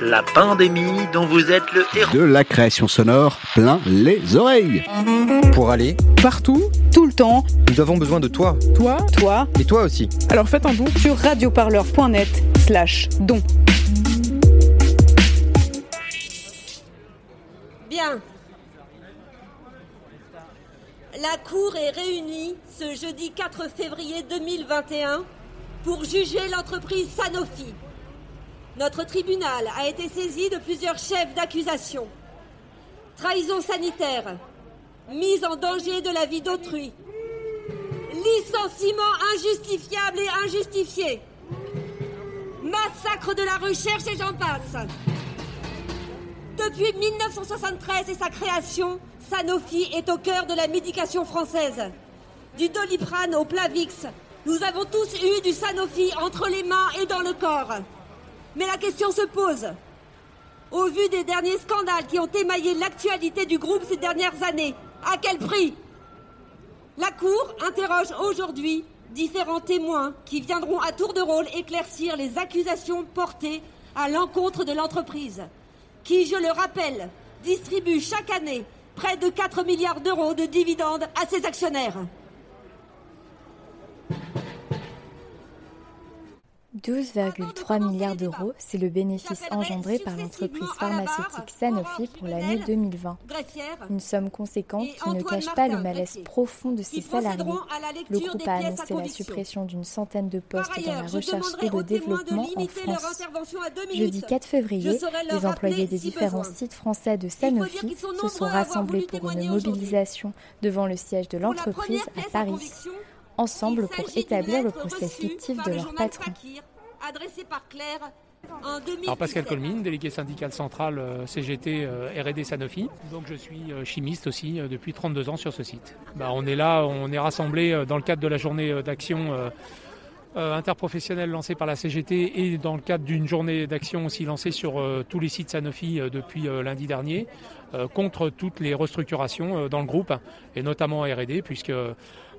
La pandémie dont vous êtes le héros. De la création sonore plein les oreilles. Pour aller, Partout, tout le temps, nous avons besoin de toi. toi. toi, Et toi aussi. Alors faites un don. sur radioparleur.net slash don. Bien. La Cour est réunie ce jeudi 4 février 2021 pour juger l'entreprise Sanofi. Notre tribunal a été saisi de plusieurs chefs d'accusation. Trahison sanitaire, mise en danger de la vie d'autrui, licenciement injustifiable et injustifié, massacre de la recherche et j'en passe. Depuis 1973 et sa création, Sanofi est au cœur de la médication française. Du doliprane au Plavix, nous avons tous eu du Sanofi entre les mains et dans le corps. Mais la question se pose. Au vu des derniers scandales qui ont émaillé l'actualité du groupe ces dernières années, à quel prix? La Cour interroge aujourd'hui différents témoins qui viendront à tour de rôle éclaircir les accusations portées à l'encontre de l'entreprise qui, je le rappelle, distribue chaque année près de 4 milliards d'euros de dividendes à ses actionnaires. 12,3 milliards d'euros, c'est le bénéfice engendré par l'entreprise pharmaceutique Sanofi pour l'année 2020. Greffière, Une somme conséquente qui ne cache pas le malaise profond de ses salariés. Le groupe a annoncé la suppression d'une centaine de postes dans la recherche et le développement en France. Jeudi minutes. 4 février, les employés des différents sites français de Sanofi se sont rassemblés pour une mobilisation devant le siège de l'entreprise à Paris, ensemble pour établir le procès fictif de le leur patron. Fakir, adressée par Claire en 2017. Alors Pascal Colmine, délégué syndical central euh, CGT euh, R&D Sanofi. Donc je suis euh, chimiste aussi depuis 32 ans sur ce site. Bah, on est là, on est rassemblés dans le cadre de la journée d'action interprofessionnelle lancée par la CGT et dans le cadre d'une journée d'action aussi lancée sur tous les sites Sanofi depuis lundi dernier contre toutes les restructurations dans le groupe et notamment en R&D puisque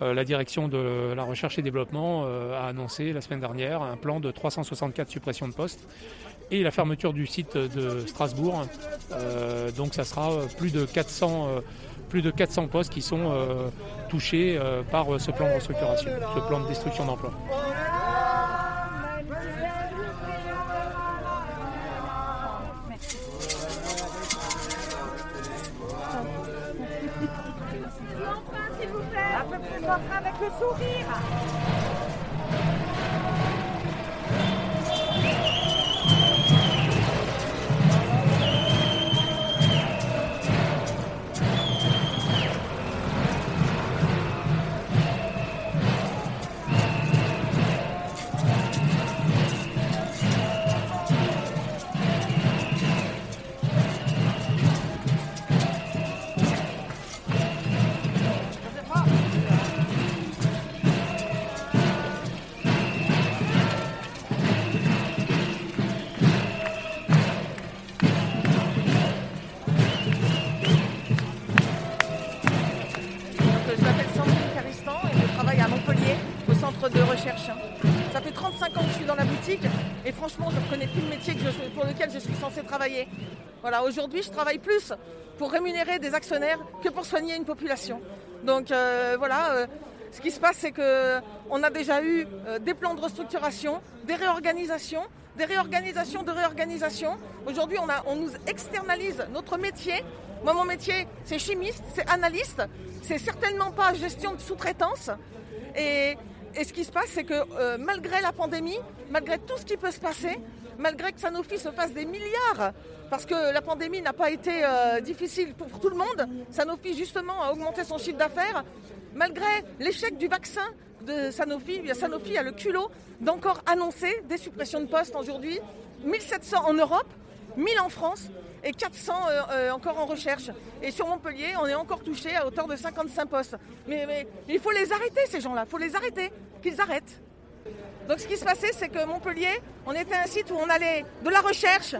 la direction de la recherche et développement euh, a annoncé la semaine dernière un plan de 364 suppressions de postes et la fermeture du site de Strasbourg. Euh, donc ça sera euh, plus de 400, euh, plus de 400 postes qui sont euh, touchés euh, par euh, ce plan de restructuration, ce plan de destruction d'emplois. Et franchement, je ne reconnais plus le métier pour lequel je suis censée travailler. Voilà, aujourd'hui, je travaille plus pour rémunérer des actionnaires que pour soigner une population. Donc euh, voilà, euh, ce qui se passe, c'est qu'on a déjà eu euh, des plans de restructuration, des réorganisations, des réorganisations de réorganisation. Aujourd'hui, on, on nous externalise notre métier. Moi, mon métier, c'est chimiste, c'est analyste, c'est certainement pas gestion de sous-traitance. Et ce qui se passe, c'est que euh, malgré la pandémie, malgré tout ce qui peut se passer, malgré que Sanofi se fasse des milliards, parce que la pandémie n'a pas été euh, difficile pour tout le monde, Sanofi justement a augmenté son chiffre d'affaires, malgré l'échec du vaccin de Sanofi, eh Sanofi a le culot d'encore annoncer des suppressions de postes aujourd'hui, 1700 en Europe, 1000 en France. Et 400 euh, euh, encore en recherche. Et sur Montpellier, on est encore touché à hauteur de 55 postes. Mais, il faut les arrêter, ces gens-là. Il faut les arrêter. Qu'ils arrêtent. Donc ce qui se passait, c'est que Montpellier, on était un site où on allait de la recherche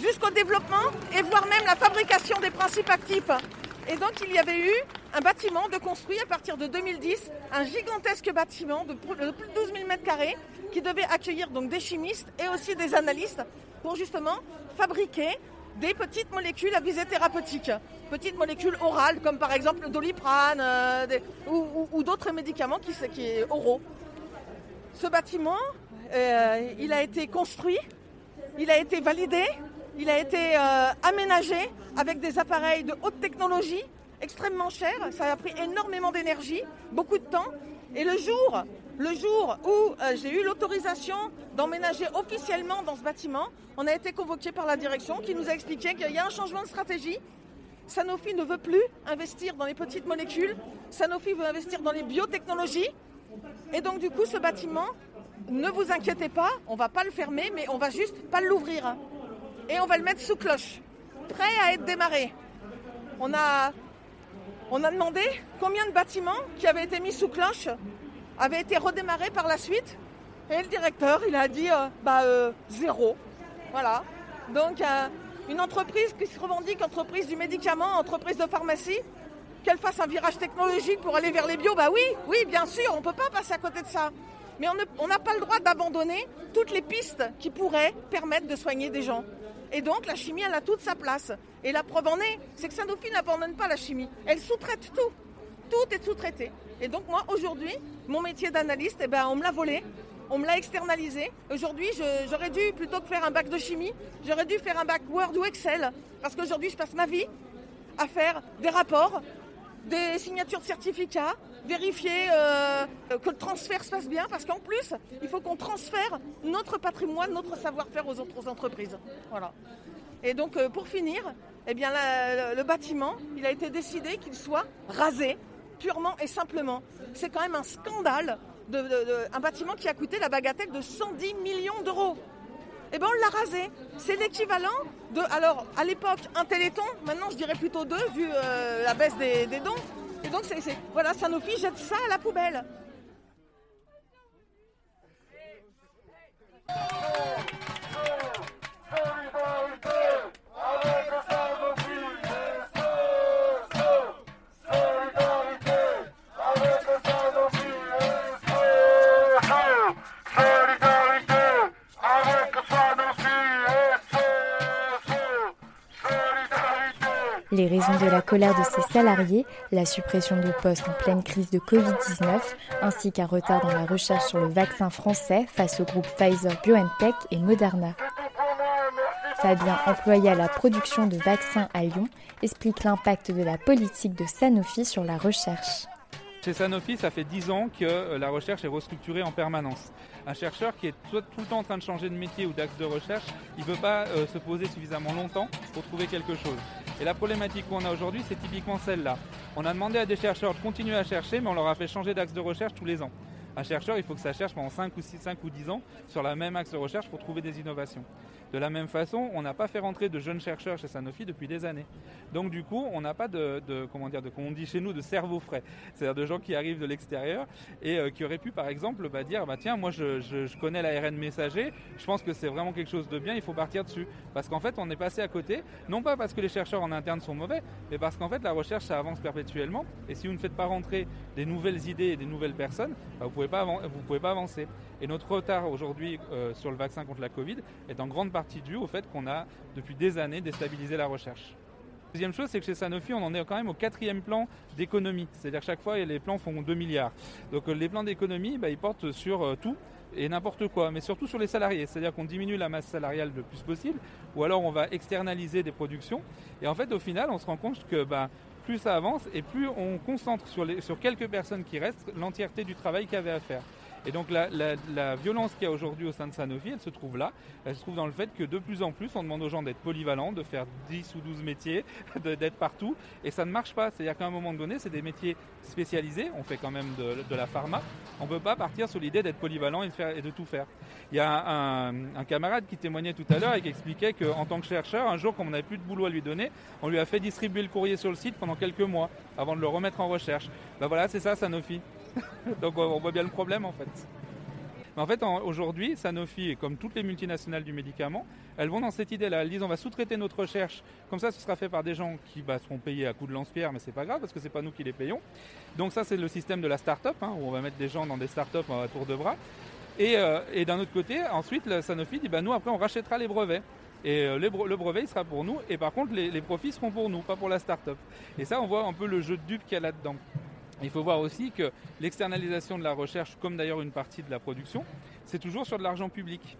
jusqu'au développement et voire même la fabrication des principes actifs. Et donc il y avait eu un bâtiment de construit à partir de 2010, un gigantesque bâtiment de plus de 12 000 mètres carrés qui devait accueillir donc des chimistes et aussi des analystes pour justement fabriquer des petites molécules à visée thérapeutique, petites molécules orales comme par exemple le doliprane euh, ou, d'autres médicaments qui, oraux. Ce bâtiment, euh, il a été construit, il a été validé, il a été euh, aménagé avec des appareils de haute technologie extrêmement chers. Ça a pris énormément d'énergie, beaucoup de temps. Et le jour, le jour où euh, j'ai eu l'autorisation d'emménager officiellement dans ce bâtiment, on a été convoqué par la direction qui nous a expliqué qu'il y a un changement de stratégie. Sanofi ne veut plus investir dans les petites molécules. Sanofi veut investir dans les biotechnologies. Et donc du coup, ce bâtiment, ne vous inquiétez pas, on va pas le fermer, mais on va juste pas l'ouvrir. Et on va le mettre sous cloche, prêt à être démarré. On a, on a demandé combien de bâtiments qui avaient été mis sous cloche avaient été redémarrés par la suite. Et le directeur, il a dit euh, bah, euh, zéro. Voilà. Donc euh, une entreprise qui se revendique entreprise du médicament, entreprise de pharmacie, qu'elle fasse un virage technologique pour aller vers les bio, bah oui, oui, bien sûr, on ne peut pas passer à côté de ça. Mais on n'a pas le droit d'abandonner toutes les pistes qui pourraient permettre de soigner des gens. Et donc la chimie, elle a toute sa place. Et la preuve en est, c'est que Sanofi n'abandonne pas la chimie. Elle sous-traite tout. Tout est sous-traité. Et donc moi, aujourd'hui, mon métier d'analyste, eh ben, on me l'a volé. On me l'a externalisé. Aujourd'hui, j'aurais dû, plutôt que faire un bac de chimie, j'aurais dû faire un bac Word ou Excel. Parce qu'aujourd'hui, je passe ma vie à faire des rapports, des signatures de certificats, vérifier euh, que le transfert se passe bien, parce qu'en plus, il faut qu'on transfère notre patrimoine, notre savoir-faire aux autres entreprises. Voilà. Et donc, euh, pour finir, eh bien, le bâtiment, il a été décidé qu'il soit rasé, purement et simplement. C'est quand même un scandale, de, un bâtiment qui a coûté la bagatelle de 110 millions d'euros. Eh bien, on l'a rasé. C'est l'équivalent de, alors, à l'époque, un téléthon. Maintenant, je dirais plutôt deux, vu euh, la baisse des, dons. Et donc, c'est, voilà, Sanofi jette ça à la poubelle. De la colère de ces salariés, la suppression de postes en pleine crise de Covid-19, ainsi qu'un retard dans la recherche sur le vaccin français face au groupe Pfizer BioNTech et Moderna. Fabien, employé à la production de vaccins à Lyon, explique l'impact de la politique de Sanofi sur la recherche. Chez Sanofi, ça fait 10 ans que la recherche est restructurée en permanence. Un chercheur qui est tout, le temps en train de changer de métier ou d'axe de recherche, il ne peut pas euh, se poser suffisamment longtemps pour trouver quelque chose. Et la problématique qu'on a aujourd'hui, c'est typiquement celle-là. On a demandé à des chercheurs de continuer à chercher, mais on leur a fait changer d'axe de recherche tous les ans. Un chercheur, il faut que ça cherche pendant 5 ou 6, 5 ou 10 ans sur la même axe de recherche pour trouver des innovations. De la même façon, on n'a pas fait rentrer de jeunes chercheurs chez Sanofi depuis des années. Donc du coup, on n'a pas de, comment dire, de, comme on dit chez nous, de cerveau frais. C'est-à-dire de gens qui arrivent de l'extérieur et euh, qui auraient pu, par exemple, bah, dire, bah tiens, moi je, je, connais l'ARN messager, je pense que c'est vraiment quelque chose de bien, il faut partir dessus. Parce qu'en fait, on est passé à côté, non pas parce que les chercheurs en interne sont mauvais, mais parce qu'en fait, la recherche, ça avance perpétuellement. Et si vous ne faites pas rentrer des nouvelles idées et des nouvelles personnes, bah, vous vous pouvez pas avancer. Et notre retard aujourd'hui euh, sur le vaccin contre la Covid est en grande partie dû au fait qu'on a depuis des années déstabilisé la recherche. Deuxième chose, c'est que chez Sanofi, on en est quand même au quatrième plan d'économie. C'est-à-dire chaque fois, les plans font 2 milliards. Donc les plans d'économie, bah, ils portent sur euh, tout et n'importe quoi, mais surtout sur les salariés. C'est-à-dire qu'on diminue la masse salariale le plus possible, ou alors on va externaliser des productions. Et en fait, au final, on se rend compte que bah, plus ça avance et plus on concentre sur, sur quelques personnes qui restent l'entièreté du travail qu'il y avait à faire. Et donc la, violence qu'il y a aujourd'hui au sein de Sanofi, elle se trouve là. Elle se trouve dans le fait que de plus en plus, on demande aux gens d'être polyvalents, de faire 10 ou 12 métiers, d'être partout. Et ça ne marche pas. C'est-à-dire qu'à un moment donné, c'est des métiers spécialisés. On fait quand même de, la pharma. On ne peut pas partir sur l'idée d'être polyvalent et de, tout faire. Il y a un, un camarade qui témoignait tout à l'heure et qui expliquait qu'en tant que chercheur, un jour, comme on n'avait plus de boulot à lui donner, on lui a fait distribuer le courrier sur le site pendant quelques mois avant de le remettre en recherche. Ben voilà, c'est ça Sanofi. Donc on voit bien le problème en fait. Mais en fait, aujourd'hui, Sanofi, comme toutes les multinationales du médicament, elles vont dans cette idée-là. Elles disent on va sous-traiter notre recherche. Comme ça, ce sera fait par des gens qui bah, seront payés à coups de lance-pierre, mais c'est pas grave parce que c'est pas nous qui les payons. Donc ça, c'est le système de la start-up, hein, où on va mettre des gens dans des start-up à tour de bras. Et, euh, d'un autre côté, ensuite, Sanofi dit bah, nous, après, on rachètera les brevets. Et euh, le brevet, il sera pour nous. Et par contre, les, les profits seront pour nous, pas pour la start-up. Et ça, on voit un peu le jeu de dupes qu'il y a là-dedans. Il faut voir aussi que l'externalisation de la recherche, comme d'ailleurs une partie de la production, c'est toujours sur de l'argent public.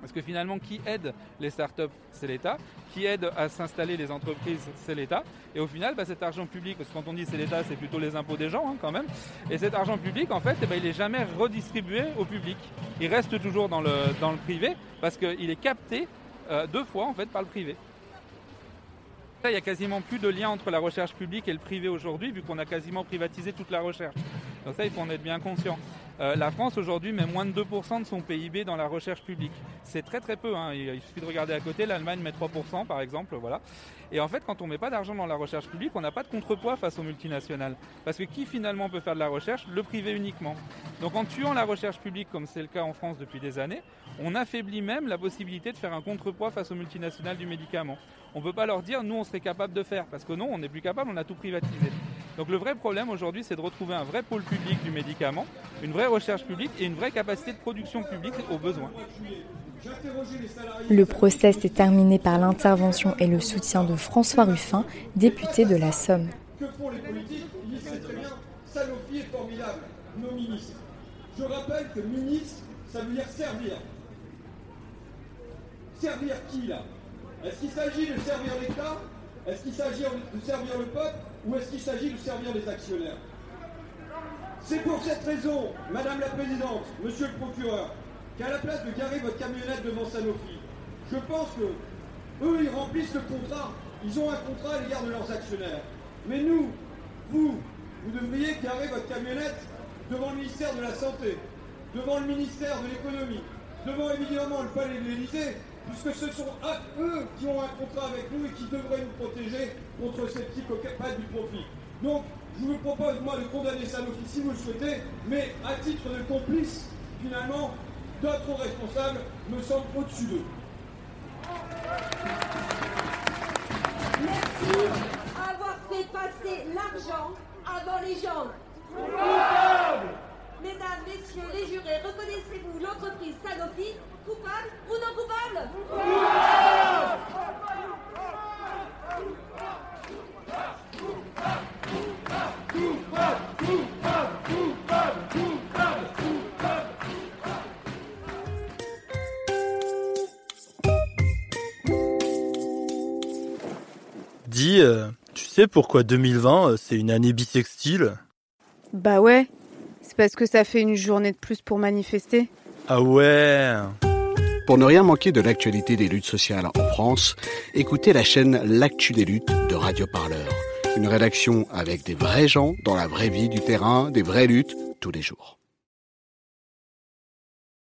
Parce que finalement, qui aide les startups, c'est l'État. Qui aide à s'installer les entreprises, c'est l'État. Et au final, bah, cet argent public, parce que quand on dit c'est l'État, c'est plutôt les impôts des gens hein, quand même. Et cet argent public, en fait, eh ben, il n'est jamais redistribué au public. Il reste toujours dans le, privé parce qu'il est capté euh, deux fois en fait par le privé. Il n'y a quasiment plus de lien entre la recherche publique et le privé aujourd'hui, vu qu'on a quasiment privatisé toute la recherche. Donc ça, il faut en être bien conscient. Euh, la France aujourd'hui met moins de 2% de son PIB dans la recherche publique. C'est très très peu. Hein. Il suffit de regarder à côté. L'Allemagne met 3% par exemple. Voilà. Et en fait, quand on met pas d'argent dans la recherche publique, on n'a pas de contrepoids face aux multinationales. Parce que qui finalement peut faire de la recherche? Le privé uniquement. Donc en tuant la recherche publique, comme c'est le cas en France depuis des années, on affaiblit même la possibilité de faire un contrepoids face aux multinationales du médicament. On ne peut pas leur dire nous on serait capable de faire parce que non, on n'est plus capable, on a tout privatisé. Donc le vrai problème aujourd'hui, c'est de retrouver un vrai pôle public du médicament, une vraie recherche publique et une vraie capacité de production publique aux besoins. Le procès s'est terminé par l'intervention et le soutien de François Ruffin, député de la Somme. Que font les politiques? Ils disent très bien, Sanofi est formidable, nos ministres. Je rappelle que ministre, ça veut dire servir. Servir qui là? Est-ce qu'il s'agit de servir l'État? Est-ce qu'il s'agit de servir le peuple? Ou est-ce qu'il s'agit de servir les actionnaires? C'est pour cette raison, Madame la Présidente, Monsieur le Procureur, qu'à la place de garer votre camionnette devant Sanofi, je pense que eux, ils remplissent le contrat. Ils ont un contrat à l'égard de leurs actionnaires. Mais nous, vous, vous devriez garer votre camionnette devant le ministère de la Santé, devant le ministère de l'Économie, devant évidemment le palais de l'Élysée, puisque ce sont eux qui ont un contrat avec nous et qui devraient nous protéger contre ces petits coquettes du profit. Donc, je vous propose, moi, de condamner Sanofi si vous le souhaitez, mais à titre de complice, finalement, d'autres responsables me semblent au-dessus d'eux. Merci à avoir fait passer l'argent avant les gens. Mesdames, messieurs les jurés, reconnaissez-vous l'entreprise Sanofi coupable ou non coupable? Dis, euh, tu sais pourquoi 2020 euh, c'est une année bisextile Bah ouais, c'est parce que ça fait une journée de plus pour manifester. Ah ouais Pour ne rien manquer de l'actualité des luttes sociales en France, écoutez la chaîne L'actu des luttes de Radio Parleur. Une rédaction avec des vrais gens dans la vraie vie du terrain, des vraies luttes tous les jours.